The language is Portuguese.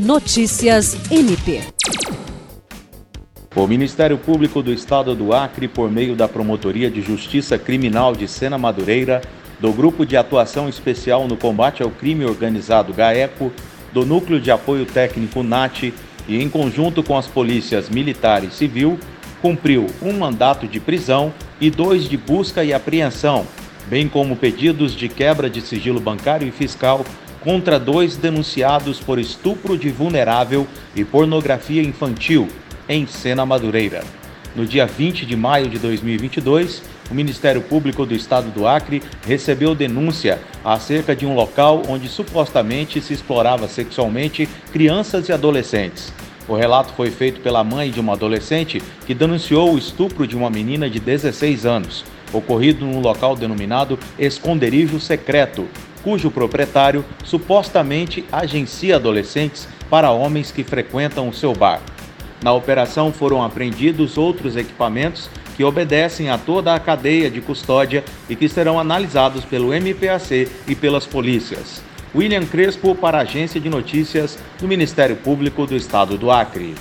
Notícias MP. O Ministério Público do Estado do Acre, por meio da Promotoria de Justiça Criminal de Sena Madureira, do Grupo de Atuação Especial no Combate ao Crime Organizado GAECO, do Núcleo de Apoio Técnico NAT e em conjunto com as polícias militar e civil, cumpriu um mandato de prisão e dois de busca e apreensão, bem como pedidos de quebra de sigilo bancário e fiscal contra dois denunciados por estupro de vulnerável e pornografia infantil em Sena Madureira. No dia 20 de maio de 2022, o Ministério Público do Estado do Acre recebeu denúncia acerca de um local onde supostamente se explorava sexualmente crianças e adolescentes. O relato foi feito pela mãe de uma adolescente que denunciou o estupro de uma menina de 16 anos, ocorrido num local denominado Esconderijo Secreto, cujo proprietário supostamente agencia adolescentes para homens que frequentam o seu bar. Na operação foram apreendidos outros equipamentos que obedecem a toda a cadeia de custódia e que serão analisados pelo MPAC e pelas polícias. William Crespo para a Agência de Notícias do Ministério Público do Estado do Acre.